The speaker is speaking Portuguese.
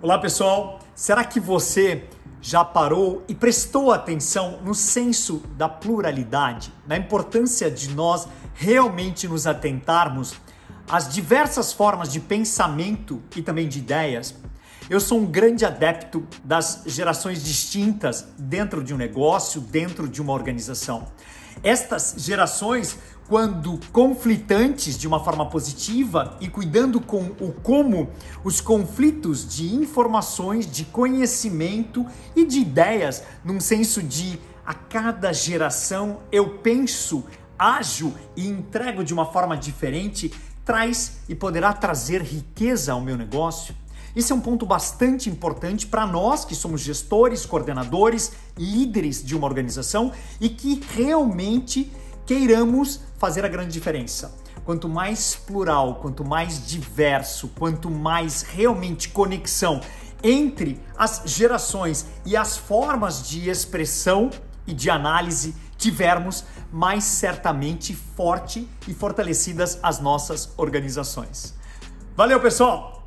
Olá pessoal, será que você já parou e prestou atenção no senso da pluralidade, na importância de nós realmente nos atentarmos às diversas formas de pensamento e também de ideias? Eu sou um grande adepto das gerações distintas dentro de um negócio, dentro de uma organização. Estas gerações, quando conflitantes de uma forma positiva e cuidando com o como os conflitos de informações, de conhecimento e de ideias, num senso de a cada geração eu penso, ajo e entrego de uma forma diferente, traz e poderá trazer riqueza ao meu negócio. Esse é um ponto bastante importante para nós que somos gestores, coordenadores, líderes de uma organização e que realmente queiramos fazer a grande diferença. Quanto mais plural, quanto mais diverso, quanto mais realmente conexão entre as gerações e as formas de expressão e de análise tivermos, mais certamente forte e fortalecidas as nossas organizações. Valeu, pessoal!